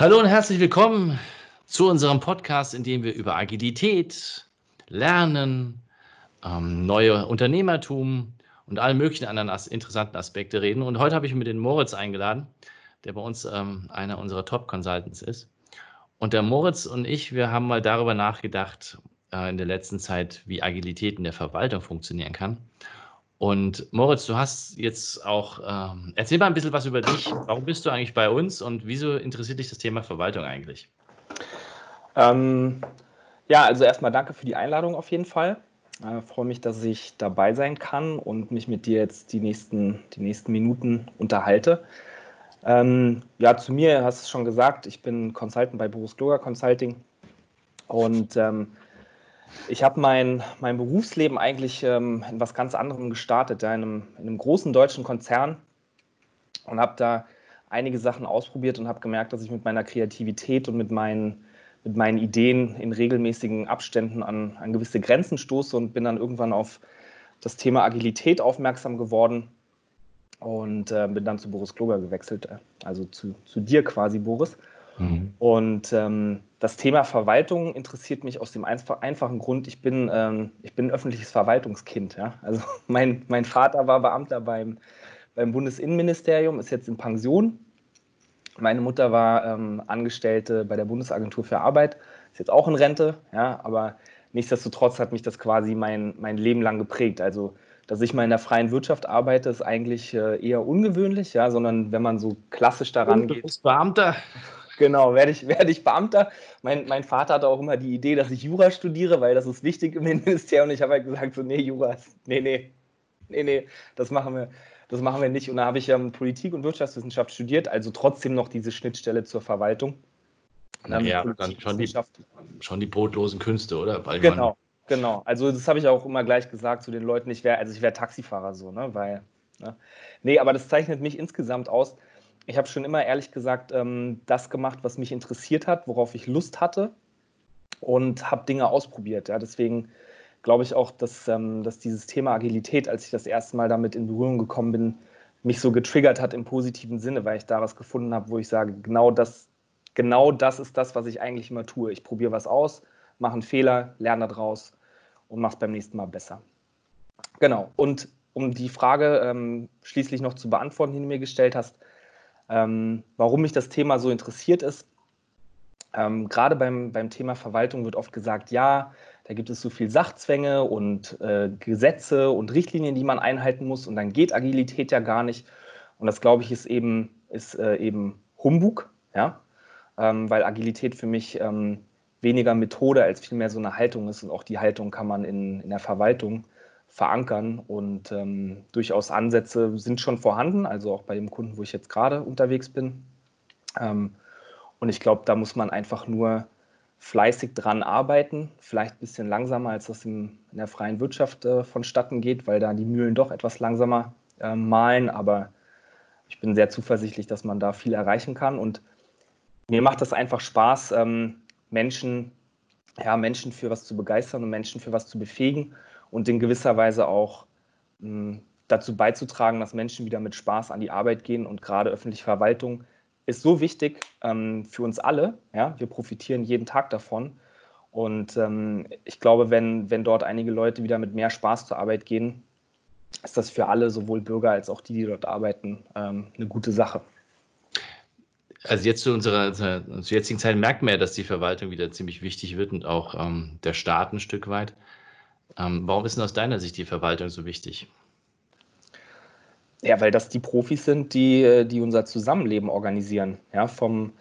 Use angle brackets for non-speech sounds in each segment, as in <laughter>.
Hallo und herzlich willkommen zu unserem Podcast, in dem wir über Agilität, Lernen, ähm, neue Unternehmertum und alle möglichen anderen as interessanten Aspekte reden. Und heute habe ich mir den Moritz eingeladen, der bei uns ähm, einer unserer Top-Consultants ist. Und der Moritz und ich, wir haben mal darüber nachgedacht äh, in der letzten Zeit, wie Agilität in der Verwaltung funktionieren kann. Und Moritz, du hast jetzt auch, ähm, erzähl mal ein bisschen was über dich. Warum bist du eigentlich bei uns und wieso interessiert dich das Thema Verwaltung eigentlich? Ähm, ja, also erstmal danke für die Einladung auf jeden Fall. Äh, freue mich, dass ich dabei sein kann und mich mit dir jetzt die nächsten, die nächsten Minuten unterhalte. Ähm, ja, zu mir hast du es schon gesagt, ich bin Consultant bei Boris Gloger Consulting und ähm, ich habe mein, mein Berufsleben eigentlich ähm, in was ganz anderem gestartet, in, einem, in einem großen deutschen Konzern und habe da einige Sachen ausprobiert und habe gemerkt, dass ich mit meiner Kreativität und mit meinen, mit meinen Ideen in regelmäßigen Abständen an, an gewisse Grenzen stoße und bin dann irgendwann auf das Thema Agilität aufmerksam geworden und äh, bin dann zu Boris Kloger gewechselt, äh, also zu, zu dir quasi, Boris. Mhm. Und ähm, das Thema Verwaltung interessiert mich aus dem einfachen Grund, ich bin, ähm, ich bin ein öffentliches Verwaltungskind. Ja? Also <laughs> mein, mein Vater war Beamter beim, beim Bundesinnenministerium, ist jetzt in Pension. Meine Mutter war ähm, Angestellte bei der Bundesagentur für Arbeit, ist jetzt auch in Rente, ja, aber nichtsdestotrotz hat mich das quasi mein, mein Leben lang geprägt. Also, dass ich mal in der freien Wirtschaft arbeite, ist eigentlich äh, eher ungewöhnlich, ja, sondern wenn man so klassisch daran geht. Du bist Beamter. Genau, werde ich, <laughs> werde ich Beamter. Mein, mein Vater hatte auch immer die Idee, dass ich Jura studiere, weil das ist wichtig im <laughs> Ministerium. Und ich habe halt gesagt, so, nee, Jura, nee, nee, nee, nee, das machen wir, das machen wir nicht. Und da habe ich ähm, Politik und Wirtschaftswissenschaft studiert, also trotzdem noch diese Schnittstelle zur Verwaltung. Ja, dann schon die, schon die brotlosen Künste, oder? Weil genau, genau. Also das habe ich auch immer gleich gesagt zu den Leuten. Ich wäre, also ich wäre Taxifahrer so, ne? Weil, ne? Nee, aber das zeichnet mich insgesamt aus ich habe schon immer ehrlich gesagt ähm, das gemacht, was mich interessiert hat, worauf ich Lust hatte und habe Dinge ausprobiert. Ja. Deswegen glaube ich auch, dass, ähm, dass dieses Thema Agilität, als ich das erste Mal damit in Berührung gekommen bin, mich so getriggert hat im positiven Sinne, weil ich da was gefunden habe, wo ich sage, genau das, genau das ist das, was ich eigentlich immer tue. Ich probiere was aus, mache einen Fehler, lerne daraus und mache es beim nächsten Mal besser. Genau. Und um die Frage ähm, schließlich noch zu beantworten, die du mir gestellt hast, ähm, warum mich das Thema so interessiert ist, ähm, gerade beim, beim Thema Verwaltung wird oft gesagt, ja, da gibt es so viel Sachzwänge und äh, Gesetze und Richtlinien, die man einhalten muss und dann geht Agilität ja gar nicht. Und das, glaube ich, ist eben, ist, äh, eben Humbug, ja? Ähm, weil Agilität für mich ähm, weniger Methode als vielmehr so eine Haltung ist und auch die Haltung kann man in, in der Verwaltung verankern. Und ähm, durchaus Ansätze sind schon vorhanden, also auch bei dem Kunden, wo ich jetzt gerade unterwegs bin. Ähm, und ich glaube, da muss man einfach nur fleißig dran arbeiten, vielleicht ein bisschen langsamer, als das in, in der freien Wirtschaft äh, vonstatten geht, weil da die Mühlen doch etwas langsamer äh, malen. Aber ich bin sehr zuversichtlich, dass man da viel erreichen kann. Und mir macht das einfach Spaß, ähm, Menschen, ja, Menschen für was zu begeistern und Menschen für was zu befähigen und in gewisser Weise auch hm, dazu beizutragen, dass Menschen wieder mit Spaß an die Arbeit gehen und gerade öffentliche Verwaltung ist so wichtig ähm, für uns alle. Ja? Wir profitieren jeden Tag davon. Und ähm, ich glaube, wenn, wenn dort einige Leute wieder mit mehr Spaß zur Arbeit gehen, ist das für alle, sowohl Bürger als auch die, die dort arbeiten, ähm, eine gute Sache. Also jetzt zu unserer zur jetzigen Zeit merkt man ja, dass die Verwaltung wieder ziemlich wichtig wird und auch ähm, der Staat ein Stück weit. Ähm, warum ist denn aus deiner Sicht die Verwaltung so wichtig? Ja, weil das die Profis sind, die, die unser Zusammenleben organisieren. Ja, vom,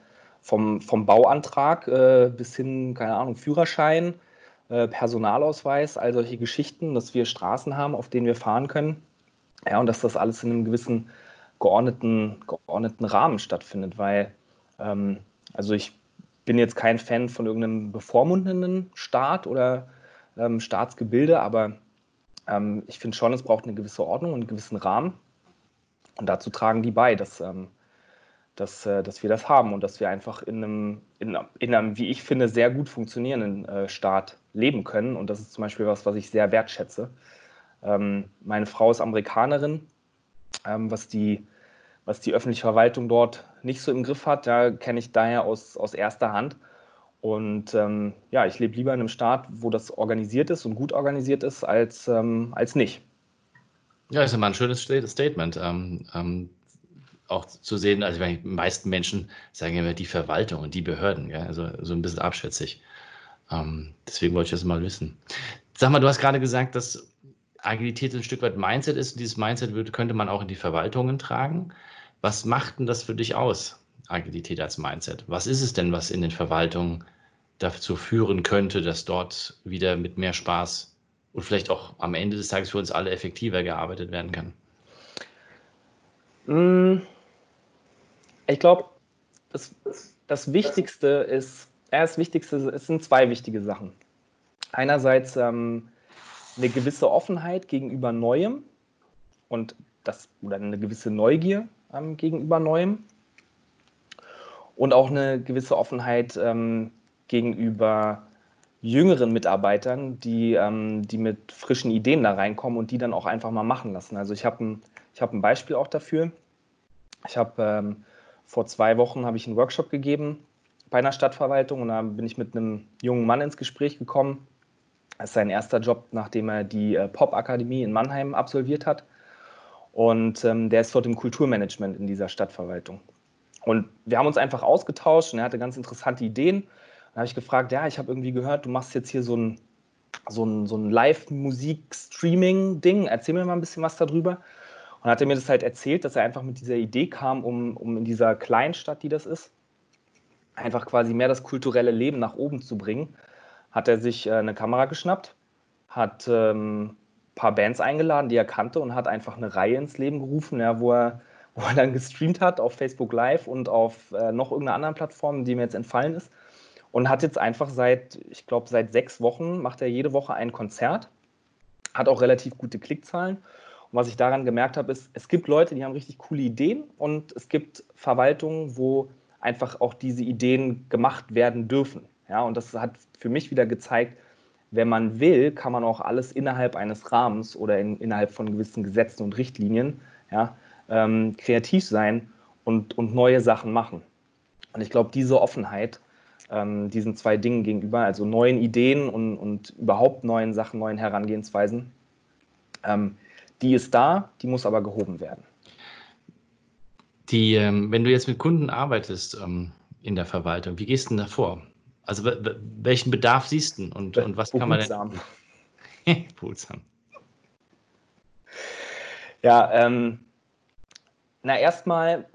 vom, vom Bauantrag äh, bis hin, keine Ahnung, Führerschein, äh, Personalausweis, all solche Geschichten, dass wir Straßen haben, auf denen wir fahren können. Ja, und dass das alles in einem gewissen geordneten, geordneten Rahmen stattfindet, weil, ähm, also ich bin jetzt kein Fan von irgendeinem bevormundenden Staat oder ähm, Staatsgebilde, aber ähm, ich finde schon, es braucht eine gewisse Ordnung und einen gewissen Rahmen. Und dazu tragen die bei, dass, ähm, dass, äh, dass wir das haben und dass wir einfach in einem, in, in einem, wie ich finde, sehr gut funktionierenden äh, Staat leben können. Und das ist zum Beispiel was, was ich sehr wertschätze. Ähm, meine Frau ist Amerikanerin, ähm, was die was die öffentliche Verwaltung dort nicht so im Griff hat. Da kenne ich daher aus, aus erster Hand. Und ähm, ja, ich lebe lieber in einem Staat, wo das organisiert ist und gut organisiert ist, als, ähm, als nicht. Ja, ist immer ein schönes Statement. Ähm, ähm, auch zu sehen, also die meisten Menschen sagen immer die Verwaltung und die Behörden, ja, also so ein bisschen abschätzig. Ähm, deswegen wollte ich das mal wissen. Sag mal, du hast gerade gesagt, dass Agilität ein Stück weit Mindset ist und dieses Mindset würde, könnte man auch in die Verwaltungen tragen. Was macht denn das für dich aus, Agilität als Mindset? Was ist es denn, was in den Verwaltungen dazu führen könnte, dass dort wieder mit mehr Spaß und vielleicht auch am Ende des Tages für uns alle effektiver gearbeitet werden kann? Mm, ich glaube, das, das Wichtigste ist, das Wichtigste, es sind zwei wichtige Sachen. Einerseits ähm, eine gewisse Offenheit gegenüber Neuem und das, oder eine gewisse Neugier ähm, gegenüber Neuem und auch eine gewisse Offenheit ähm, gegenüber jüngeren Mitarbeitern, die, ähm, die mit frischen Ideen da reinkommen und die dann auch einfach mal machen lassen. Also ich habe ein, hab ein Beispiel auch dafür. Ich habe ähm, vor zwei Wochen habe ich einen Workshop gegeben bei einer Stadtverwaltung und da bin ich mit einem jungen Mann ins Gespräch gekommen. Das ist sein erster Job, nachdem er die äh, Pop-Akademie in Mannheim absolviert hat. Und ähm, der ist dort im Kulturmanagement in dieser Stadtverwaltung. Und wir haben uns einfach ausgetauscht und er hatte ganz interessante Ideen. Dann habe ich gefragt, ja, ich habe irgendwie gehört, du machst jetzt hier so ein, so ein, so ein Live-Musik-Streaming-Ding. Erzähl mir mal ein bisschen was darüber. Und hat er mir das halt erzählt, dass er einfach mit dieser Idee kam, um, um in dieser Kleinstadt, die das ist, einfach quasi mehr das kulturelle Leben nach oben zu bringen. Hat er sich äh, eine Kamera geschnappt, hat ähm, paar Bands eingeladen, die er kannte und hat einfach eine Reihe ins Leben gerufen, ja, wo, er, wo er dann gestreamt hat auf Facebook Live und auf äh, noch irgendeiner anderen Plattform, die mir jetzt entfallen ist. Und hat jetzt einfach seit, ich glaube, seit sechs Wochen macht er jede Woche ein Konzert, hat auch relativ gute Klickzahlen. Und was ich daran gemerkt habe, ist, es gibt Leute, die haben richtig coole Ideen und es gibt Verwaltungen, wo einfach auch diese Ideen gemacht werden dürfen. Ja, und das hat für mich wieder gezeigt, wenn man will, kann man auch alles innerhalb eines Rahmens oder in, innerhalb von gewissen Gesetzen und Richtlinien ja, ähm, kreativ sein und, und neue Sachen machen. Und ich glaube, diese Offenheit ähm, diesen zwei Dingen gegenüber, also neuen Ideen und, und überhaupt neuen Sachen, neuen Herangehensweisen, ähm, die ist da, die muss aber gehoben werden. Die, ähm, wenn du jetzt mit Kunden arbeitest ähm, in der Verwaltung, wie gehst du denn da vor? Also welchen Bedarf siehst du und, und was kann man denn? Pulsam. <laughs> Ja, ähm, na erstmal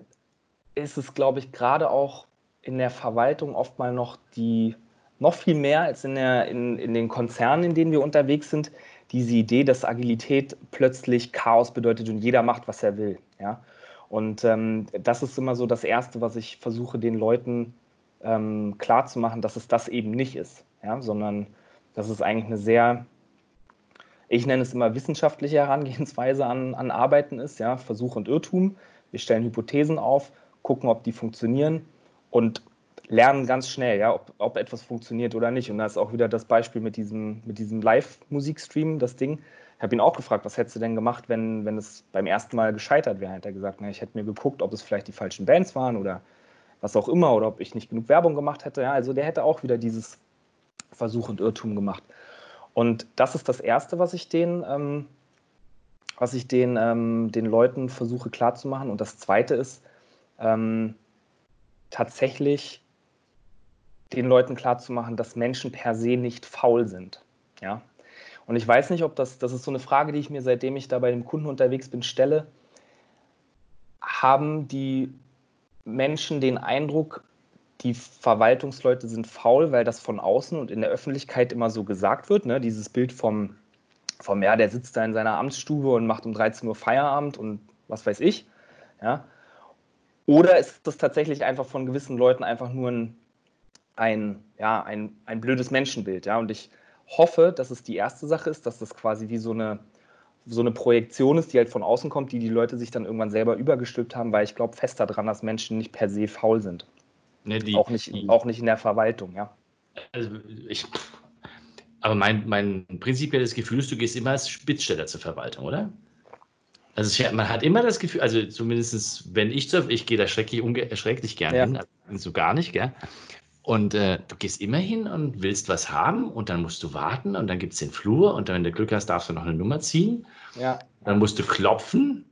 ist es, glaube ich, gerade auch in der Verwaltung oft mal noch die, noch viel mehr als in, der, in, in den Konzernen, in denen wir unterwegs sind, diese Idee, dass Agilität plötzlich Chaos bedeutet und jeder macht, was er will. Ja? Und ähm, das ist immer so das Erste, was ich versuche, den Leuten ähm, klar zu machen, dass es das eben nicht ist, ja, sondern dass es eigentlich eine sehr, ich nenne es immer wissenschaftliche Herangehensweise an, an Arbeiten ist, ja, Versuch und Irrtum. Wir stellen Hypothesen auf, gucken, ob die funktionieren und lernen ganz schnell, ja, ob, ob etwas funktioniert oder nicht. Und da ist auch wieder das Beispiel mit diesem, mit diesem Live-Musikstream, das Ding. Ich habe ihn auch gefragt, was hättest du denn gemacht, wenn, wenn es beim ersten Mal gescheitert wäre? Hat er gesagt, na, ich hätte mir geguckt, ob es vielleicht die falschen Bands waren oder was auch immer, oder ob ich nicht genug Werbung gemacht hätte. Ja, also der hätte auch wieder dieses Versuch und Irrtum gemacht. Und das ist das Erste, was ich den, ähm, was ich den, ähm, den Leuten versuche klarzumachen. Und das Zweite ist ähm, tatsächlich den Leuten klarzumachen, dass Menschen per se nicht faul sind. Ja? Und ich weiß nicht, ob das, das ist so eine Frage, die ich mir, seitdem ich da bei dem Kunden unterwegs bin, stelle. Haben die Menschen den Eindruck, die Verwaltungsleute sind faul, weil das von außen und in der Öffentlichkeit immer so gesagt wird. Ne? Dieses Bild vom, vom, ja, der sitzt da in seiner Amtsstube und macht um 13 Uhr Feierabend und was weiß ich. Ja? Oder ist das tatsächlich einfach von gewissen Leuten einfach nur ein, ein, ja, ein, ein blödes Menschenbild? Ja? Und ich hoffe, dass es die erste Sache ist, dass das quasi wie so eine so eine Projektion ist, die halt von außen kommt, die die Leute sich dann irgendwann selber übergestülpt haben, weil ich glaube fest daran, dass Menschen nicht per se faul sind. Ne, die, auch, nicht, die, auch nicht in der Verwaltung, ja. Also ich, aber mein, mein prinzipielles Gefühl ist, du gehst immer als Spitzsteller zur Verwaltung, oder? Also ich, man hat immer das Gefühl, also zumindest wenn ich surfe, ich gehe da schrecklich, schrecklich gern ja. hin, also so gar nicht, gell? Und äh, du gehst immer hin und willst was haben und dann musst du warten und dann gibt es den Flur und dann, wenn du Glück hast, darfst du noch eine Nummer ziehen. Ja. Dann musst du klopfen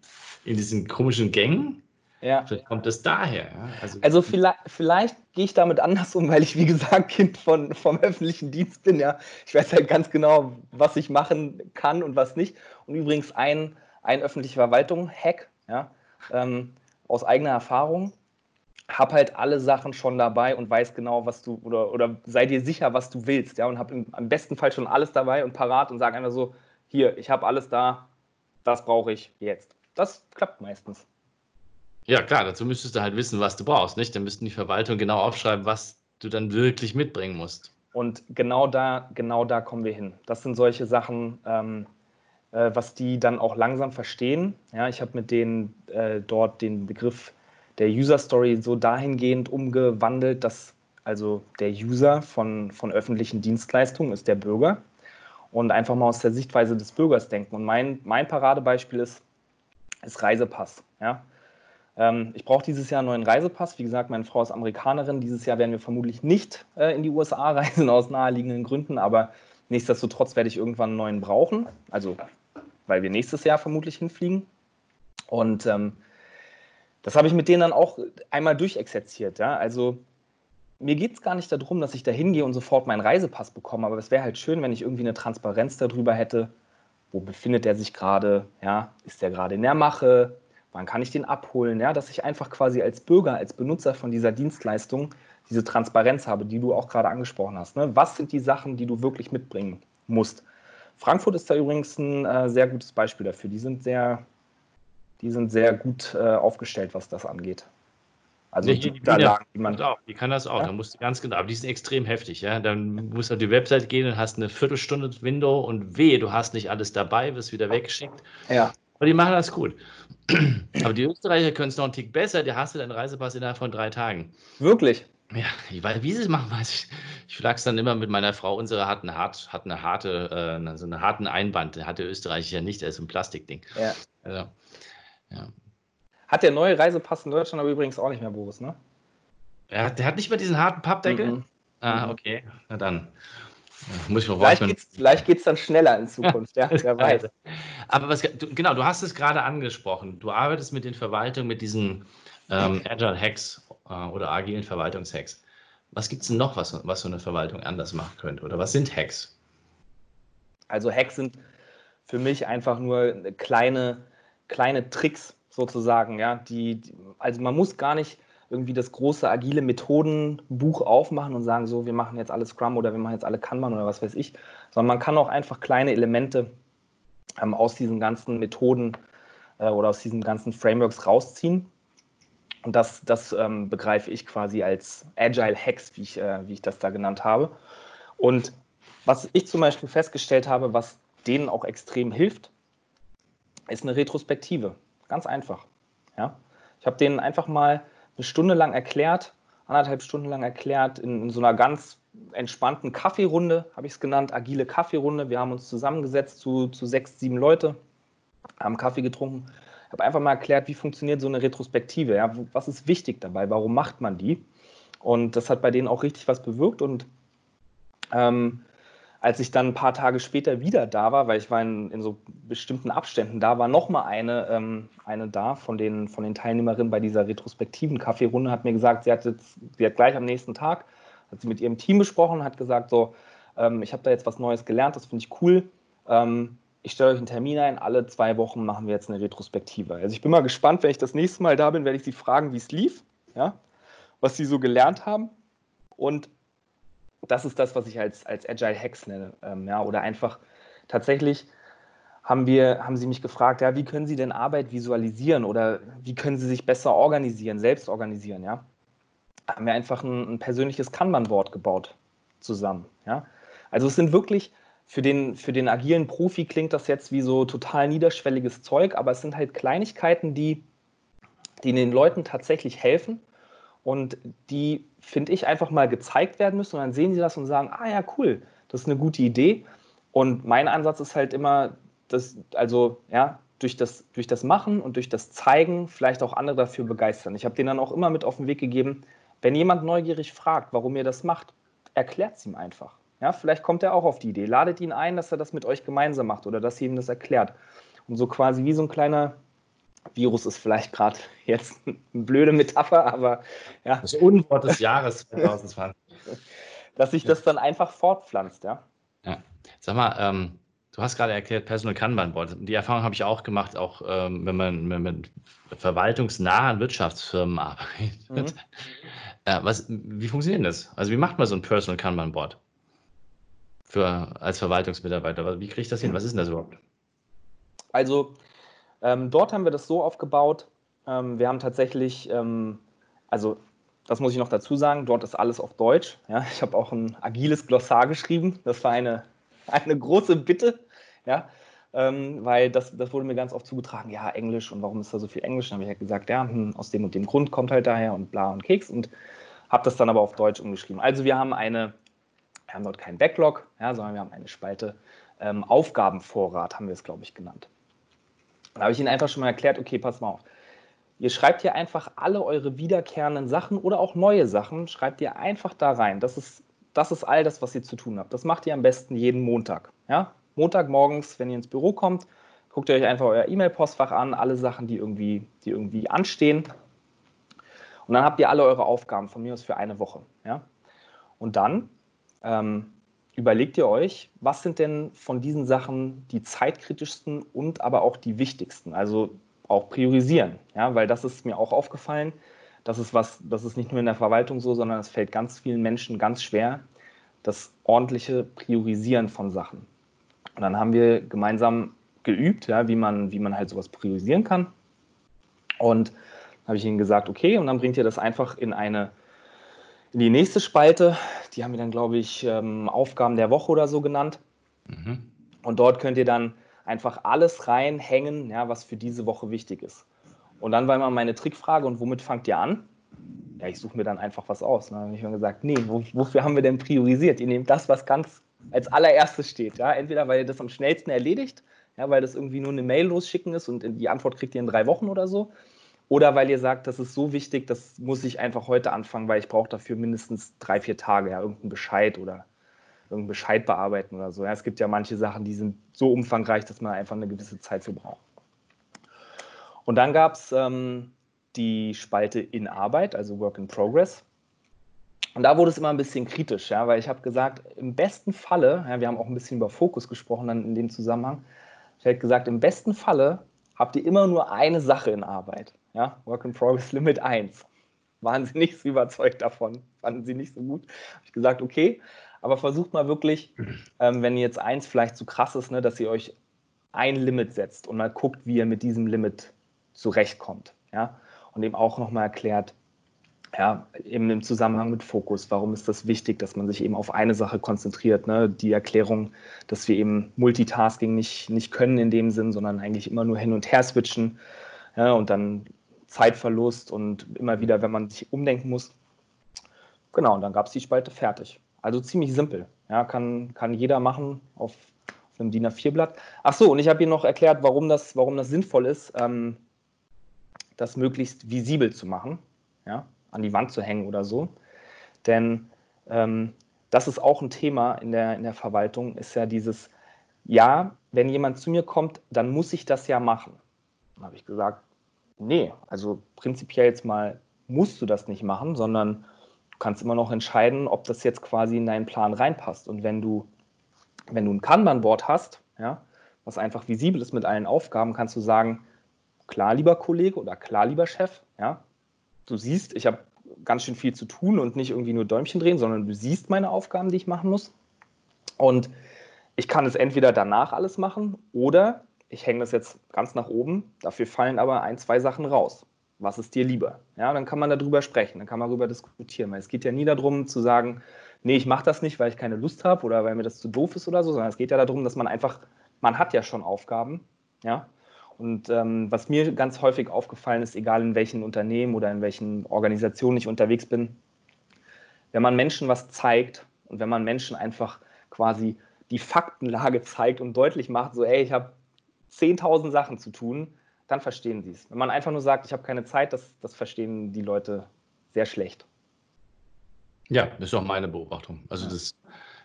in diesen komischen Gängen. Ja. Vielleicht kommt das daher. Ja? Also, also, vielleicht, vielleicht gehe ich damit anders um, weil ich, wie gesagt, Kind von, vom öffentlichen Dienst bin. Ja. Ich weiß halt ganz genau, was ich machen kann und was nicht. Und übrigens ein, ein öffentliche Verwaltung-Hack ja, ähm, aus eigener Erfahrung hab halt alle Sachen schon dabei und weiß genau, was du oder, oder sei dir sicher, was du willst, ja, und hab im, am besten Fall schon alles dabei und parat und sag einfach so, hier, ich habe alles da, das brauche ich jetzt. Das klappt meistens. Ja, klar, dazu müsstest du halt wissen, was du brauchst, nicht? Dann müssten die Verwaltung genau aufschreiben, was du dann wirklich mitbringen musst. Und genau da, genau da kommen wir hin. Das sind solche Sachen, ähm, äh, was die dann auch langsam verstehen. Ja, ich habe mit denen äh, dort den Begriff der User Story so dahingehend umgewandelt, dass also der User von, von öffentlichen Dienstleistungen ist der Bürger und einfach mal aus der Sichtweise des Bürgers denken. Und mein, mein Paradebeispiel ist, ist Reisepass. Ja? Ähm, ich brauche dieses Jahr einen neuen Reisepass. Wie gesagt, meine Frau ist Amerikanerin. Dieses Jahr werden wir vermutlich nicht äh, in die USA <laughs> reisen aus naheliegenden Gründen, aber nichtsdestotrotz werde ich irgendwann einen neuen brauchen. Also, weil wir nächstes Jahr vermutlich hinfliegen. Und ähm, das habe ich mit denen dann auch einmal durchexerziert. Ja? Also mir geht es gar nicht darum, dass ich da hingehe und sofort meinen Reisepass bekomme, aber es wäre halt schön, wenn ich irgendwie eine Transparenz darüber hätte, wo befindet er sich gerade, ja, ist der gerade in der Mache, wann kann ich den abholen, ja, dass ich einfach quasi als Bürger, als Benutzer von dieser Dienstleistung diese Transparenz habe, die du auch gerade angesprochen hast. Ne? Was sind die Sachen, die du wirklich mitbringen musst? Frankfurt ist da übrigens ein äh, sehr gutes Beispiel dafür. Die sind sehr die sind sehr gut äh, aufgestellt, was das angeht. Also ja, die, die, Unterlagen, die man. Auch, die kann das auch. Ja? Da musst du ganz genau. Aber die sind extrem heftig, ja. Dann musst du auf die Website gehen und hast eine Viertelstunde Window und wehe, du hast nicht alles dabei, wirst wieder weggeschickt. Ja. Aber die machen das gut. <clears throat> Aber die Österreicher können es noch einen Tick besser. Die hast du deinen Reisepass innerhalb von drei Tagen. Wirklich? Ja, ich weiß, wie sie es machen, weiß ich. Ich flachs dann immer mit meiner Frau. Unsere hat eine, hart, hat eine harte, äh, so einen harten Einband. Der hatte Österreicher nicht, der ist ein Plastikding. Ja. Also, ja. Hat der neue Reisepass in Deutschland aber übrigens auch nicht mehr, Boris, ne? Ja, der hat nicht mehr diesen harten Pappdeckel? Mhm. Ah, okay. Na dann. Muss ich mal vielleicht geht's, vielleicht geht es dann schneller in Zukunft, ja, wer <laughs> weiß. Aber was, du, genau, du hast es gerade angesprochen. Du arbeitest mit den Verwaltungen, mit diesen ähm, Agile Hacks äh, oder agilen Verwaltungshacks. Was gibt es denn noch, was, was so eine Verwaltung anders machen könnte? Oder was sind Hacks? Also Hacks sind für mich einfach nur kleine kleine Tricks sozusagen, ja, die, also man muss gar nicht irgendwie das große agile Methodenbuch aufmachen und sagen, so, wir machen jetzt alle Scrum oder wir machen jetzt alle Kanban oder was weiß ich, sondern man kann auch einfach kleine Elemente ähm, aus diesen ganzen Methoden äh, oder aus diesen ganzen Frameworks rausziehen. Und das, das ähm, begreife ich quasi als Agile Hacks, wie ich, äh, wie ich das da genannt habe. Und was ich zum Beispiel festgestellt habe, was denen auch extrem hilft, ist eine Retrospektive. Ganz einfach. Ja? Ich habe denen einfach mal eine Stunde lang erklärt, anderthalb Stunden lang erklärt, in, in so einer ganz entspannten Kaffeerunde, habe ich es genannt, agile Kaffeerunde. Wir haben uns zusammengesetzt zu, zu sechs, sieben Leute, haben Kaffee getrunken. Ich habe einfach mal erklärt, wie funktioniert so eine Retrospektive. Ja? Was ist wichtig dabei? Warum macht man die? Und das hat bei denen auch richtig was bewirkt. Und ähm, als ich dann ein paar Tage später wieder da war, weil ich war in, in so bestimmten Abständen da, war nochmal eine, ähm, eine da von den, von den Teilnehmerinnen bei dieser retrospektiven Kaffeerunde, hat mir gesagt, sie hat, jetzt, sie hat gleich am nächsten Tag, hat sie mit ihrem Team besprochen, hat gesagt, so, ähm, ich habe da jetzt was Neues gelernt, das finde ich cool. Ähm, ich stelle euch einen Termin ein, alle zwei Wochen machen wir jetzt eine Retrospektive. Also ich bin mal gespannt, wenn ich das nächste Mal da bin, werde ich sie fragen, wie es lief, ja, was sie so gelernt haben. Und das ist das, was ich als, als Agile Hacks nenne. Ähm, ja, oder einfach tatsächlich haben, wir, haben sie mich gefragt, ja, wie können Sie denn Arbeit visualisieren oder wie können Sie sich besser organisieren, selbst organisieren, ja? Haben wir einfach ein, ein persönliches Kanban-Board gebaut zusammen, ja? Also es sind wirklich, für den, für den agilen Profi klingt das jetzt wie so total niederschwelliges Zeug, aber es sind halt Kleinigkeiten, die, die den Leuten tatsächlich helfen und die, finde ich, einfach mal gezeigt werden müssen. Und dann sehen sie das und sagen, ah ja, cool, das ist eine gute Idee. Und mein Ansatz ist halt immer, dass, also, ja, durch das, durch das Machen und durch das Zeigen vielleicht auch andere dafür begeistern. Ich habe denen dann auch immer mit auf den Weg gegeben, wenn jemand neugierig fragt, warum ihr das macht, erklärt es ihm einfach. Ja, vielleicht kommt er auch auf die Idee. Ladet ihn ein, dass er das mit euch gemeinsam macht oder dass ihr ihm das erklärt. Und so quasi wie so ein kleiner Virus ist vielleicht gerade <laughs> jetzt eine blöde Metapher, aber ja. Das Unwort des Jahres 2020. <laughs> dass sich das dann einfach fortpflanzt, ja. Ja. Sag mal, ähm, du hast gerade erklärt, Personal Kanban Board. Die Erfahrung habe ich auch gemacht, auch ähm, wenn man mit verwaltungsnahen Wirtschaftsfirmen arbeitet. Mhm. <laughs> Äh, was, wie funktioniert das? Also wie macht man so ein Personal Kanban Board für, als Verwaltungsmitarbeiter? Wie kriege ich das hin? Was ist denn das überhaupt? Also ähm, dort haben wir das so aufgebaut. Ähm, wir haben tatsächlich, ähm, also das muss ich noch dazu sagen, dort ist alles auf Deutsch. Ja, ich habe auch ein agiles Glossar geschrieben. Das war eine, eine große Bitte, ja, ähm, weil das, das wurde mir ganz oft zugetragen, ja, Englisch und warum ist da so viel Englisch? Dann habe ich halt gesagt, ja, hm, aus dem und dem Grund kommt halt daher und bla und Keks und habe das dann aber auf Deutsch umgeschrieben. Also wir haben eine, wir haben dort keinen Backlog, ja, sondern wir haben eine Spalte ähm, Aufgabenvorrat, haben wir es, glaube ich, genannt. Da habe ich Ihnen einfach schon mal erklärt, okay, pass mal auf. Ihr schreibt hier einfach alle eure wiederkehrenden Sachen oder auch neue Sachen, schreibt ihr einfach da rein. Das ist, das ist all das, was ihr zu tun habt. Das macht ihr am besten jeden Montag. Ja? Montagmorgens, wenn ihr ins Büro kommt, guckt ihr euch einfach euer E-Mail-Postfach an, alle Sachen, die irgendwie, die irgendwie anstehen. Und dann habt ihr alle eure Aufgaben von mir aus für eine Woche. Ja? Und dann ähm, überlegt ihr euch, was sind denn von diesen Sachen die zeitkritischsten und aber auch die wichtigsten? Also auch priorisieren, ja, weil das ist mir auch aufgefallen. Das ist was, das ist nicht nur in der Verwaltung so, sondern es fällt ganz vielen Menschen ganz schwer, das ordentliche Priorisieren von Sachen. Und dann haben wir gemeinsam geübt, ja, wie, man, wie man halt sowas priorisieren kann. Und habe ich ihnen gesagt, okay, und dann bringt ihr das einfach in eine in die nächste Spalte. Die haben wir dann, glaube ich, ähm, Aufgaben der Woche oder so genannt. Mhm. Und dort könnt ihr dann einfach alles reinhängen, ja, was für diese Woche wichtig ist. Und dann war immer meine Trickfrage, und womit fangt ihr an? Ja, ich suche mir dann einfach was aus. Ne? Dann habe ich mir gesagt, nee, wofür haben wir denn priorisiert? Ihr nehmt das, was ganz als allererstes steht. Ja? Entweder weil ihr das am schnellsten erledigt, ja, weil das irgendwie nur eine Mail losschicken ist und die Antwort kriegt ihr in drei Wochen oder so. Oder weil ihr sagt, das ist so wichtig, das muss ich einfach heute anfangen, weil ich brauche dafür mindestens drei, vier Tage, ja, irgendeinen Bescheid oder irgendeinen Bescheid bearbeiten oder so. Ja, es gibt ja manche Sachen, die sind so umfangreich, dass man einfach eine gewisse Zeit für braucht. Und dann gab es ähm, die Spalte in Arbeit, also Work in Progress. Und da wurde es immer ein bisschen kritisch, ja, weil ich habe gesagt, im besten Falle, ja, wir haben auch ein bisschen über Fokus gesprochen dann in dem Zusammenhang, ich habe gesagt, im besten Falle habt ihr immer nur eine Sache in Arbeit. Ja, Work in Progress Limit 1. Waren sie nicht so überzeugt davon, fanden sie nicht so gut. Habe ich gesagt, okay, aber versucht mal wirklich, ähm, wenn jetzt eins vielleicht zu krass ist, ne, dass ihr euch ein Limit setzt und mal guckt, wie ihr mit diesem Limit zurechtkommt. Ja? Und eben auch nochmal erklärt, ja, eben im Zusammenhang mit Fokus, warum ist das wichtig, dass man sich eben auf eine Sache konzentriert. Ne? Die Erklärung, dass wir eben Multitasking nicht, nicht können in dem Sinn, sondern eigentlich immer nur hin und her switchen ja, und dann Zeitverlust und immer wieder, wenn man sich umdenken muss. Genau, und dann gab es die Spalte fertig. Also ziemlich simpel. Ja, kann, kann jeder machen auf, auf einem DIN A4-Blatt. Ach so, und ich habe hier noch erklärt, warum das, warum das sinnvoll ist, ähm, das möglichst visibel zu machen, ja, an die Wand zu hängen oder so. Denn ähm, das ist auch ein Thema in der, in der Verwaltung, ist ja dieses, ja, wenn jemand zu mir kommt, dann muss ich das ja machen. Dann habe ich gesagt, Nee, also prinzipiell jetzt mal musst du das nicht machen, sondern du kannst immer noch entscheiden, ob das jetzt quasi in deinen Plan reinpasst. Und wenn du, wenn du ein Kanban-Board hast, ja, was einfach visibel ist mit allen Aufgaben, kannst du sagen, klar, lieber Kollege oder klar, lieber Chef, ja, du siehst, ich habe ganz schön viel zu tun und nicht irgendwie nur Däumchen drehen, sondern du siehst meine Aufgaben, die ich machen muss. Und ich kann es entweder danach alles machen oder ich hänge das jetzt ganz nach oben, dafür fallen aber ein, zwei Sachen raus. Was ist dir lieber? Ja, dann kann man darüber sprechen, dann kann man darüber diskutieren. Weil es geht ja nie darum zu sagen, nee, ich mache das nicht, weil ich keine Lust habe oder weil mir das zu doof ist oder so, sondern es geht ja darum, dass man einfach, man hat ja schon Aufgaben, ja. Und ähm, was mir ganz häufig aufgefallen ist, egal in welchen Unternehmen oder in welchen Organisationen ich unterwegs bin, wenn man Menschen was zeigt und wenn man Menschen einfach quasi die Faktenlage <laughs> zeigt und deutlich macht, so, ey, ich habe 10.000 Sachen zu tun, dann verstehen sie es. Wenn man einfach nur sagt, ich habe keine Zeit, das, das verstehen die Leute sehr schlecht. Ja, das ist auch meine Beobachtung. Also das,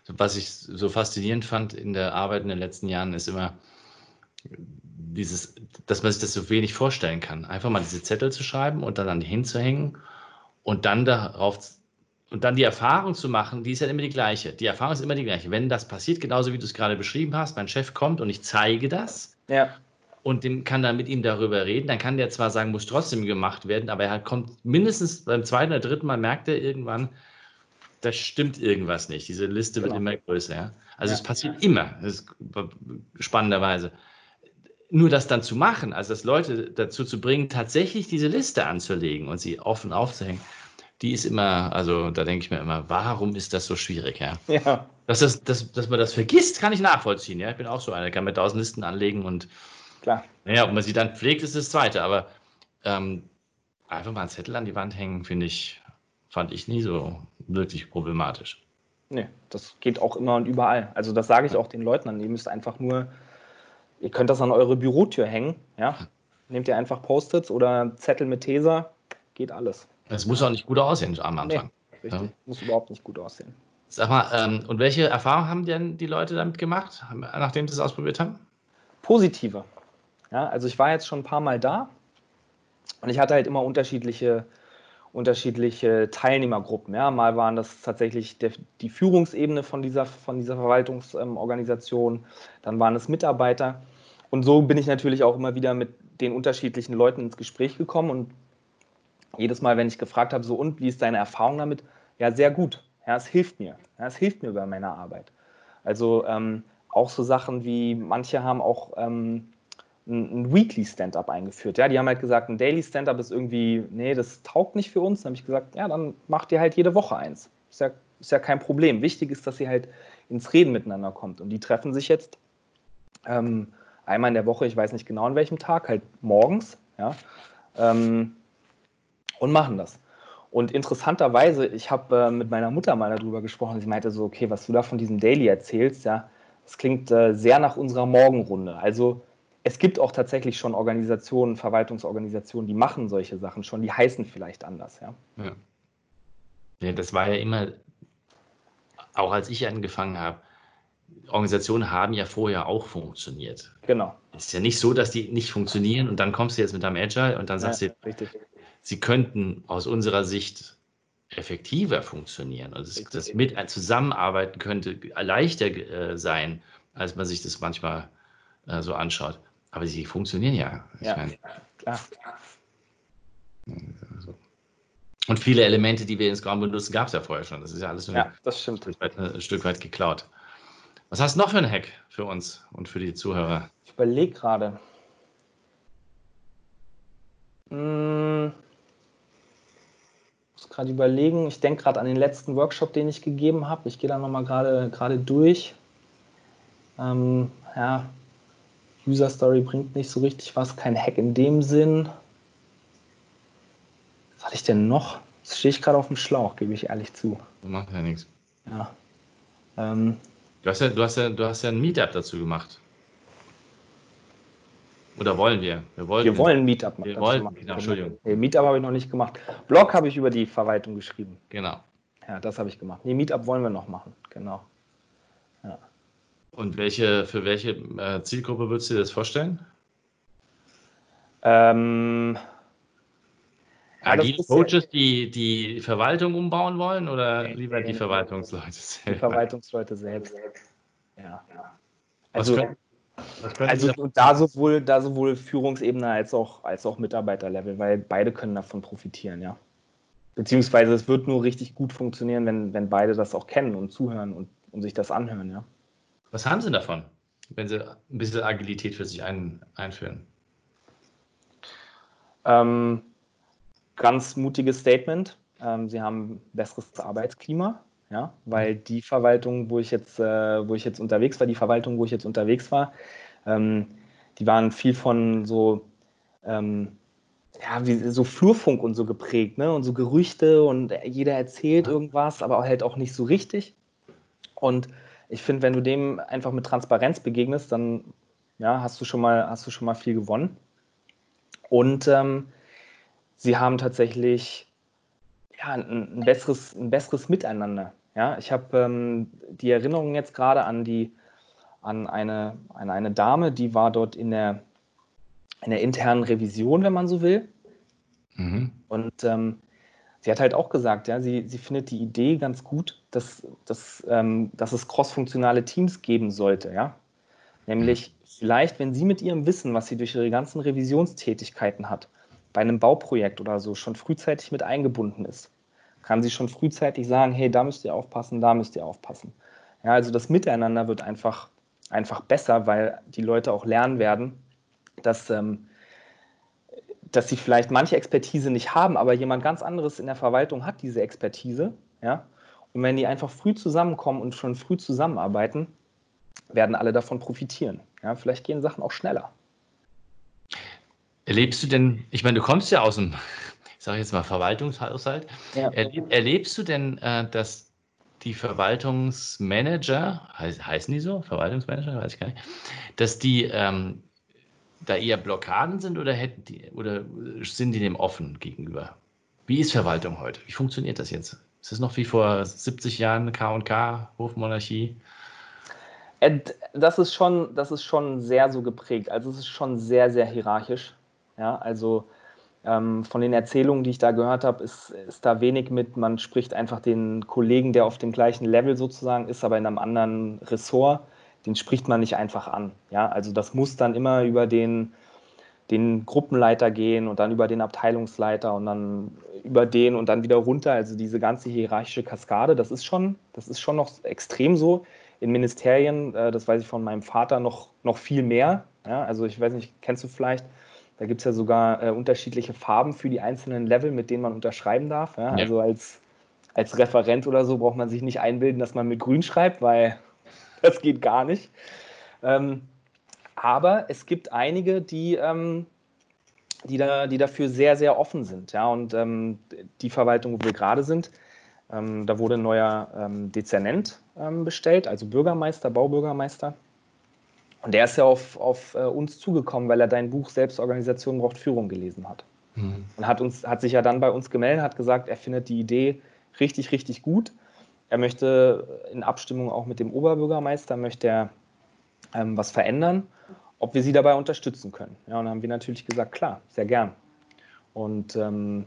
was ich so faszinierend fand in der Arbeit in den letzten Jahren, ist immer dieses, dass man sich das so wenig vorstellen kann. Einfach mal diese Zettel zu schreiben und dann hinzuhängen und dann darauf und dann die Erfahrung zu machen, die ist ja immer die gleiche. Die Erfahrung ist immer die gleiche. Wenn das passiert, genauso wie du es gerade beschrieben hast, mein Chef kommt und ich zeige das ja. und dem kann dann mit ihm darüber reden, dann kann der zwar sagen, muss trotzdem gemacht werden, aber er kommt mindestens beim zweiten oder dritten Mal merkt er irgendwann, da stimmt irgendwas nicht. Diese Liste genau. wird immer größer. Ja? Also ja. es passiert immer, spannenderweise. Nur das dann zu machen, also das Leute dazu zu bringen, tatsächlich diese Liste anzulegen und sie offen aufzuhängen, die ist immer, also da denke ich mir immer, warum ist das so schwierig, ja? Ja. Dass, das, dass, dass man das vergisst, kann ich nachvollziehen, ja. Ich bin auch so einer, kann mir tausend Listen anlegen und klar. Naja, ob man sie dann pflegt, ist das Zweite, aber ähm, einfach mal einen Zettel an die Wand hängen, finde ich, fand ich nie so wirklich problematisch. Nee, das geht auch immer und überall. Also das sage ich auch den Leuten an. Ihr müsst einfach nur, ihr könnt das an eure Bürotür hängen, ja. Nehmt ihr einfach Post-its oder Zettel mit Teser, geht alles. Es muss auch nicht gut aussehen am Anfang. Nee, richtig, ja. muss überhaupt nicht gut aussehen. Sag mal, ähm, und welche Erfahrungen haben denn die Leute damit gemacht, nachdem sie es ausprobiert haben? Positive. Ja, also ich war jetzt schon ein paar Mal da und ich hatte halt immer unterschiedliche, unterschiedliche Teilnehmergruppen. Ja. Mal waren das tatsächlich der, die Führungsebene von dieser, von dieser Verwaltungsorganisation, ähm, dann waren es Mitarbeiter. Und so bin ich natürlich auch immer wieder mit den unterschiedlichen Leuten ins Gespräch gekommen und jedes Mal, wenn ich gefragt habe, so und wie ist deine Erfahrung damit? Ja, sehr gut. Ja, es hilft mir. Ja, es hilft mir bei meiner Arbeit. Also ähm, auch so Sachen wie, manche haben auch ähm, ein, Weekly Stand-up eingeführt. Ja, die haben halt gesagt, ein Daily Stand-up ist irgendwie, nee, das taugt nicht für uns. Dann habe ich gesagt, ja, dann macht ihr halt jede Woche eins. Ist ja, ist ja kein Problem. Wichtig ist, dass ihr halt ins Reden miteinander kommt. Und die treffen sich jetzt ähm, einmal in der Woche, ich weiß nicht genau an welchem Tag, halt morgens. Ja. Ähm, und machen das. Und interessanterweise, ich habe äh, mit meiner Mutter mal darüber gesprochen. Sie meinte so, okay, was du da von diesem Daily erzählst, ja, das klingt äh, sehr nach unserer Morgenrunde. Also es gibt auch tatsächlich schon Organisationen, Verwaltungsorganisationen, die machen solche Sachen schon, die heißen vielleicht anders, ja. Ja, ja das war ja immer, auch als ich angefangen habe, Organisationen haben ja vorher auch funktioniert. Genau. Es ist ja nicht so, dass die nicht funktionieren und dann kommst du jetzt mit deinem Agile und dann sagst ja, du, richtig sie könnten aus unserer Sicht effektiver funktionieren. Also das, das mit Zusammenarbeiten könnte leichter äh, sein, als man sich das manchmal äh, so anschaut. Aber sie funktionieren ja. ja, meine, klar. Also. Und viele Elemente, die wir in Scrum benutzen, gab es ja vorher schon. Das ist ja alles ja, das stimmt. Ein, Stück weit, ein Stück weit geklaut. Was hast du noch für einen Hack für uns und für die Zuhörer? Ich überlege gerade. Hm muss gerade überlegen. Ich denke gerade an den letzten Workshop, den ich gegeben habe. Ich gehe da nochmal gerade durch. Ähm, ja, User Story bringt nicht so richtig was, kein Hack in dem Sinn. Was hatte ich denn noch? Jetzt stehe ich gerade auf dem Schlauch, gebe ich ehrlich zu. Macht ja nichts. Ja. Ähm, du, hast ja, du, hast ja, du hast ja ein Meetup dazu gemacht. Oder wollen wir? Wir wollen, wir wollen Meetup machen. Wir wollen, machen. Genau, Entschuldigung. Nee, Meetup habe ich noch nicht gemacht. Blog habe ich über die Verwaltung geschrieben. Genau. Ja, das habe ich gemacht. Nee, Meetup wollen wir noch machen. Genau. Ja. Und welche, für welche äh, Zielgruppe würdest du dir das vorstellen? Ähm, Agile Coaches, die die Verwaltung umbauen wollen oder nee, lieber die Verwaltungsleute selbst? Die Verwaltungsleute selbst. Ja. Also, also da sowohl, da sowohl Führungsebene als auch, als auch Mitarbeiterlevel, weil beide können davon profitieren, ja. Beziehungsweise es wird nur richtig gut funktionieren, wenn, wenn beide das auch kennen und zuhören und, und sich das anhören, ja. Was haben sie davon, wenn sie ein bisschen Agilität für sich ein, einführen? Ähm, ganz mutiges Statement. Ähm, sie haben besseres Arbeitsklima ja, weil die Verwaltung, wo ich jetzt, äh, wo ich jetzt unterwegs war, die Verwaltung, wo ich jetzt unterwegs war, ähm, die waren viel von so, ähm, ja, wie, so Flurfunk und so geprägt, ne? Und so Gerüchte und jeder erzählt irgendwas, aber halt auch nicht so richtig. Und ich finde, wenn du dem einfach mit Transparenz begegnest, dann Ja, hast du schon mal, hast du schon mal viel gewonnen. Und ähm, sie haben tatsächlich ja, ein, ein, besseres, ein besseres Miteinander. Ja, ich habe ähm, die Erinnerung jetzt gerade an die an eine, an eine Dame, die war dort in der, in der internen Revision, wenn man so will. Mhm. Und ähm, sie hat halt auch gesagt, ja, sie, sie findet die Idee ganz gut, dass, dass, ähm, dass es crossfunktionale Teams geben sollte, ja. Nämlich mhm. vielleicht, wenn sie mit ihrem Wissen, was sie durch ihre ganzen Revisionstätigkeiten hat, bei einem Bauprojekt oder so schon frühzeitig mit eingebunden ist, kann sie schon frühzeitig sagen, hey, da müsst ihr aufpassen, da müsst ihr aufpassen. Ja, also das Miteinander wird einfach, einfach besser, weil die Leute auch lernen werden, dass ähm, dass sie vielleicht manche Expertise nicht haben, aber jemand ganz anderes in der Verwaltung hat diese Expertise. Ja? Und wenn die einfach früh zusammenkommen und schon früh zusammenarbeiten, werden alle davon profitieren. Ja? Vielleicht gehen Sachen auch schneller. Erlebst du denn, ich meine, du kommst ja aus dem, <laughs> ich sage jetzt mal, Verwaltungshaushalt. Ja. Erleb, erlebst du denn, äh, dass die Verwaltungsmanager, heißen die so? Verwaltungsmanager, weiß ich gar nicht, dass die ähm, da eher Blockaden sind oder, hätten die, oder sind die dem offen gegenüber? Wie ist Verwaltung heute? Wie funktioniert das jetzt? Ist es noch wie vor 70 Jahren K&K, Hofmonarchie? Äh, das ist, schon, das ist schon sehr so geprägt. Also es ist schon sehr, sehr hierarchisch. Ja, also ähm, von den Erzählungen, die ich da gehört habe, ist, ist da wenig mit, man spricht einfach den Kollegen, der auf dem gleichen Level sozusagen ist, aber in einem anderen Ressort den spricht man nicht einfach an. Ja, also das muss dann immer über den, den Gruppenleiter gehen und dann über den Abteilungsleiter und dann über den und dann wieder runter. Also diese ganze hierarchische Kaskade, das ist schon, das ist schon noch extrem so. In Ministerien, äh, das weiß ich von meinem Vater, noch, noch viel mehr. Ja, also ich weiß nicht, kennst du vielleicht, da gibt es ja sogar äh, unterschiedliche Farben für die einzelnen Level, mit denen man unterschreiben darf. Ja? Ja. Also als, als Referent oder so braucht man sich nicht einbilden, dass man mit grün schreibt, weil <laughs> das geht gar nicht. Ähm, aber es gibt einige, die, ähm, die, da, die dafür sehr, sehr offen sind. Ja? Und ähm, die Verwaltung, wo wir gerade sind, ähm, da wurde ein neuer ähm, Dezernent ähm, bestellt, also Bürgermeister, Baubürgermeister. Und der ist ja auf, auf äh, uns zugekommen, weil er dein Buch Selbstorganisation braucht Führung gelesen hat. Mhm. Und hat, uns, hat sich ja dann bei uns gemeldet, hat gesagt, er findet die Idee richtig, richtig gut er möchte in Abstimmung auch mit dem Oberbürgermeister, möchte er ähm, was verändern, ob wir sie dabei unterstützen können. Ja, und dann haben wir natürlich gesagt, klar, sehr gern. Und ähm,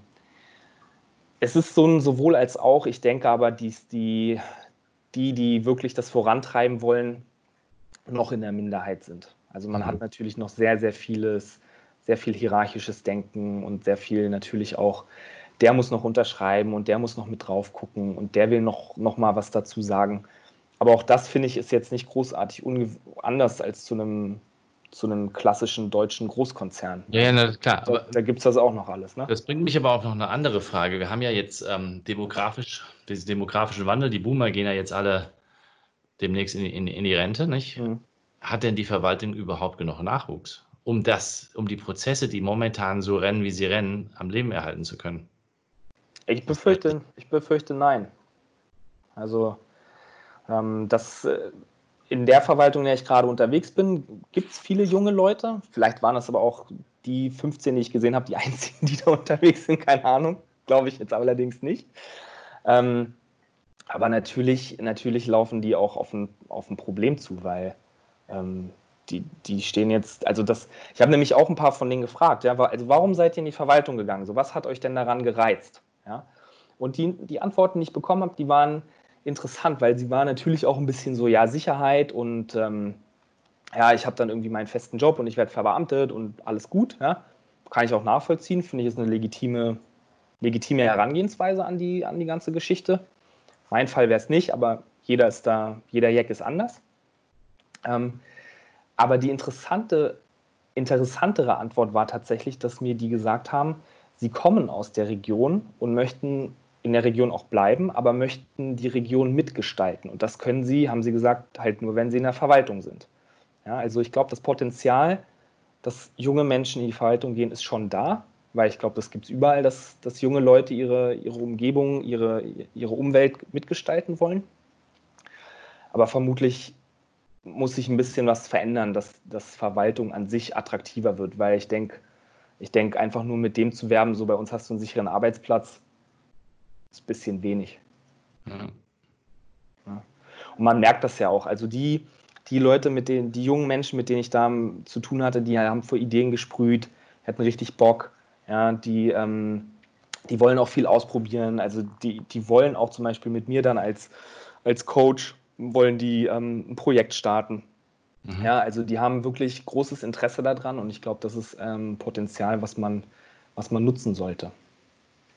es ist so ein sowohl als auch, ich denke aber, dies, die, die, die wirklich das vorantreiben wollen, noch in der Minderheit sind. Also man mhm. hat natürlich noch sehr, sehr vieles, sehr viel hierarchisches Denken und sehr viel natürlich auch der muss noch unterschreiben und der muss noch mit drauf gucken und der will noch, noch mal was dazu sagen. Aber auch das finde ich ist jetzt nicht großartig anders als zu einem, zu einem klassischen deutschen Großkonzern. Ja, ja na, klar. Da, da gibt es das auch noch alles. Ne? Das bringt mich aber auch noch eine andere Frage. Wir haben ja jetzt ähm, demografisch, diesen demografischen Wandel, die Boomer gehen ja jetzt alle demnächst in, in, in die Rente, nicht? Mhm. Hat denn die Verwaltung überhaupt genug Nachwuchs, um das, um die Prozesse, die momentan so rennen, wie sie rennen, am Leben erhalten zu können? Ich befürchte, ich befürchte nein. Also ähm, das äh, in der Verwaltung, in der ich gerade unterwegs bin, gibt es viele junge Leute. Vielleicht waren das aber auch die 15, die ich gesehen habe, die <laughs> einzigen, die da unterwegs sind, keine Ahnung. Glaube ich jetzt allerdings nicht. Ähm, aber natürlich, natürlich laufen die auch auf ein, auf ein Problem zu, weil ähm, die, die stehen jetzt, also das, ich habe nämlich auch ein paar von denen gefragt, ja, also warum seid ihr in die Verwaltung gegangen? So, was hat euch denn daran gereizt? Ja? Und die, die Antworten, die ich bekommen habe, die waren interessant, weil sie waren natürlich auch ein bisschen so, ja, Sicherheit und ähm, ja, ich habe dann irgendwie meinen festen Job und ich werde verbeamtet und alles gut. Ja? Kann ich auch nachvollziehen, finde ich, ist eine legitime, legitime Herangehensweise an die, an die ganze Geschichte. Mein Fall wäre es nicht, aber jeder ist da, jeder Jack ist anders. Ähm, aber die interessante, interessantere Antwort war tatsächlich, dass mir die gesagt haben, sie kommen aus der Region und möchten in der Region auch bleiben, aber möchten die Region mitgestalten. Und das können sie, haben sie gesagt, halt nur, wenn sie in der Verwaltung sind. Ja, also ich glaube, das Potenzial, dass junge Menschen in die Verwaltung gehen, ist schon da, weil ich glaube, das gibt es überall, dass, dass junge Leute ihre, ihre Umgebung, ihre, ihre Umwelt mitgestalten wollen. Aber vermutlich muss sich ein bisschen was verändern, dass, dass Verwaltung an sich attraktiver wird, weil ich denke, ich denke, einfach nur mit dem zu werben, so bei uns hast du einen sicheren Arbeitsplatz, ist ein bisschen wenig. Ja. Ja. Und man merkt das ja auch. Also die, die Leute, mit denen, die jungen Menschen, mit denen ich da zu tun hatte, die haben vor Ideen gesprüht, hatten richtig Bock. Ja, die, ähm, die wollen auch viel ausprobieren. Also die, die wollen auch zum Beispiel mit mir dann als, als Coach wollen die ähm, ein Projekt starten. Mhm. Ja, also die haben wirklich großes Interesse daran und ich glaube, das ist ähm, Potenzial, was man, was man nutzen sollte.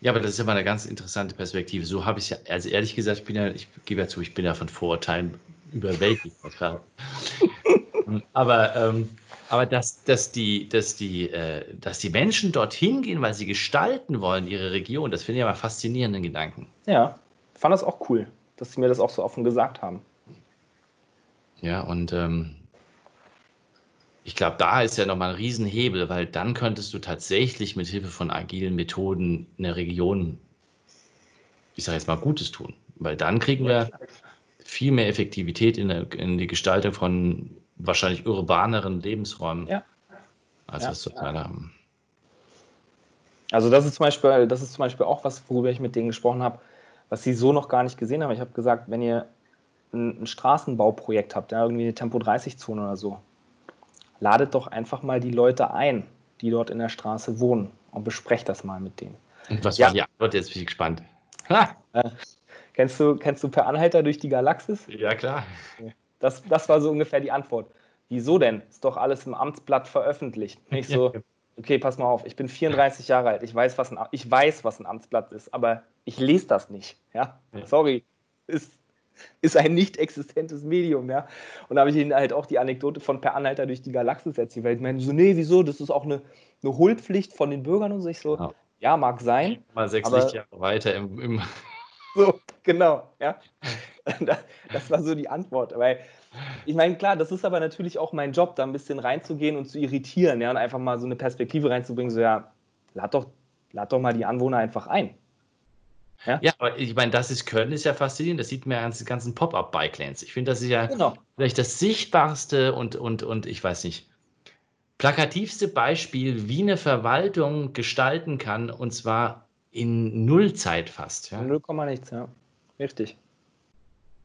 Ja, aber das ist immer eine ganz interessante Perspektive. So habe ich ja, also ehrlich gesagt, ich bin ja, ich gebe ja zu, ich bin ja von Vorurteilen überwältigt. <laughs> aber ähm, aber dass, dass, die, dass, die, äh, dass die Menschen dorthin gehen, weil sie gestalten wollen, ihre Region, das finde ich aber faszinierenden Gedanken. Ja, fand das auch cool, dass sie mir das auch so offen gesagt haben. Ja, und ähm, ich glaube, da ist ja nochmal ein Riesenhebel, weil dann könntest du tatsächlich mit Hilfe von agilen Methoden eine Region, ich sage jetzt mal, Gutes tun. Weil dann kriegen wir viel mehr Effektivität in, der, in die Gestaltung von wahrscheinlich urbaneren Lebensräumen, ja. als ja. wir es zurzeit haben. Also das ist zum Beispiel, das ist zum Beispiel auch was, worüber ich mit denen gesprochen habe, was sie so noch gar nicht gesehen haben. Ich habe gesagt, wenn ihr ein, ein Straßenbauprojekt habt, ja, irgendwie eine Tempo-30-Zone oder so, ladet doch einfach mal die Leute ein, die dort in der Straße wohnen und besprecht das mal mit denen. Und was ja. war die Antwort? Jetzt bin ich gespannt. Äh, kennst, du, kennst du Per Anhalter durch die Galaxis? Ja, klar. Das, das war so ungefähr die Antwort. Wieso denn? Ist doch alles im Amtsblatt veröffentlicht. Nicht so, okay, pass mal auf, ich bin 34 Jahre alt, ich weiß, was ein, ich weiß, was ein Amtsblatt ist, aber ich lese das nicht. Ja? ja. Sorry, ist ist ein nicht existentes Medium, ja. Und da habe ich ihnen halt auch die Anekdote von Per Anhalter durch die Galaxis erzählt, weil ich meine, so, nee, wieso, das ist auch eine, eine Hohlpflicht von den Bürgern und so. Ich so, ja, ja mag sein. Mal sechs Lichtjahre weiter im, im So, genau, ja. <laughs> Das war so die Antwort. Weil ich meine, klar, das ist aber natürlich auch mein Job, da ein bisschen reinzugehen und zu irritieren, ja, und einfach mal so eine Perspektive reinzubringen, so, ja, lad doch, lad doch mal die Anwohner einfach ein. Ja? ja, aber ich meine, das ist Köln, ist ja faszinierend. Das sieht man ja an den ganzen Pop-Up-Bike-Lanes. Ich finde, das ist ja genau. vielleicht das sichtbarste und, und, und ich weiß nicht, plakativste Beispiel, wie eine Verwaltung gestalten kann und zwar in Nullzeit fast. Ja? Null Komma nichts, ja. Richtig.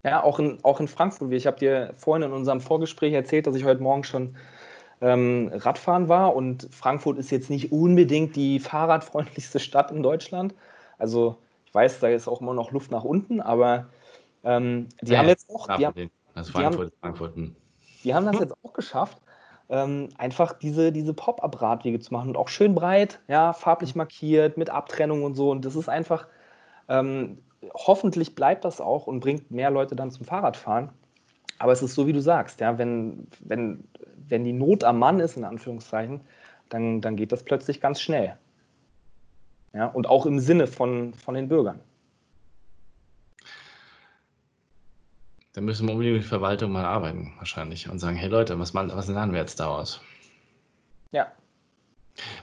Ja, auch in, auch in Frankfurt. Ich habe dir vorhin in unserem Vorgespräch erzählt, dass ich heute Morgen schon ähm, Radfahren war und Frankfurt ist jetzt nicht unbedingt die fahrradfreundlichste Stadt in Deutschland. Also ich weiß, da ist auch immer noch Luft nach unten, aber ähm, die ja, haben jetzt auch. Die haben, also Frankfurt, die, haben, Frankfurt. die haben das hm. jetzt auch geschafft, ähm, einfach diese, diese Pop-up-Radwege zu machen und auch schön breit, ja, farblich markiert, mit Abtrennung und so. Und das ist einfach, ähm, hoffentlich bleibt das auch und bringt mehr Leute dann zum Fahrradfahren. Aber es ist so, wie du sagst, ja, wenn, wenn, wenn die Not am Mann ist, in Anführungszeichen, dann, dann geht das plötzlich ganz schnell. Ja, und auch im Sinne von, von den Bürgern. Da müssen wir unbedingt mit Verwaltung mal arbeiten, wahrscheinlich, und sagen, hey Leute, was, was lernen wir jetzt daraus? Ja.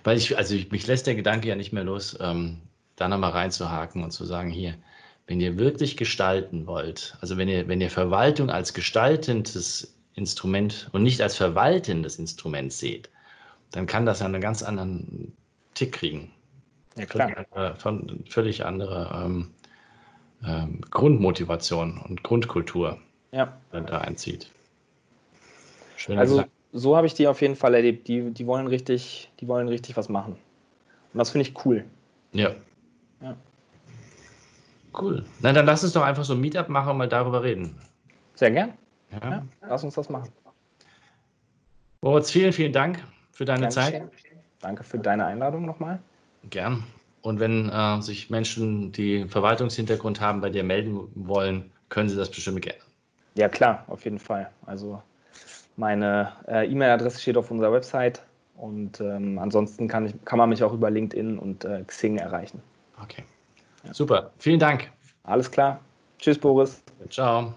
Weil ich, also ich, mich lässt der Gedanke ja nicht mehr los, ähm, da nochmal reinzuhaken und zu sagen, hier, wenn ihr wirklich gestalten wollt, also wenn ihr, wenn ihr Verwaltung als gestaltendes Instrument und nicht als verwaltendes Instrument seht, dann kann das ja einen ganz anderen Tick kriegen. Ja, klar. Völlig andere, von, völlig andere ähm, ähm, Grundmotivation und Grundkultur ja. da einzieht. Schön also gesagt. so habe ich die auf jeden Fall erlebt. Die, die wollen richtig, die wollen richtig was machen. Und das finde ich cool. Ja. Cool. Na, dann lass uns doch einfach so ein Meetup machen und mal darüber reden. Sehr gern. Ja. ja lass uns das machen. Moritz, vielen, vielen Dank für deine Danke Zeit. Danke für deine Einladung nochmal. Gern. Und wenn äh, sich Menschen, die Verwaltungshintergrund haben, bei dir melden wollen, können sie das bestimmt gerne. Ja, klar, auf jeden Fall. Also meine äh, E-Mail-Adresse steht auf unserer Website und ähm, ansonsten kann, ich, kann man mich auch über LinkedIn und äh, Xing erreichen. Okay. Super. Vielen Dank. Alles klar. Tschüss, Boris. Ciao.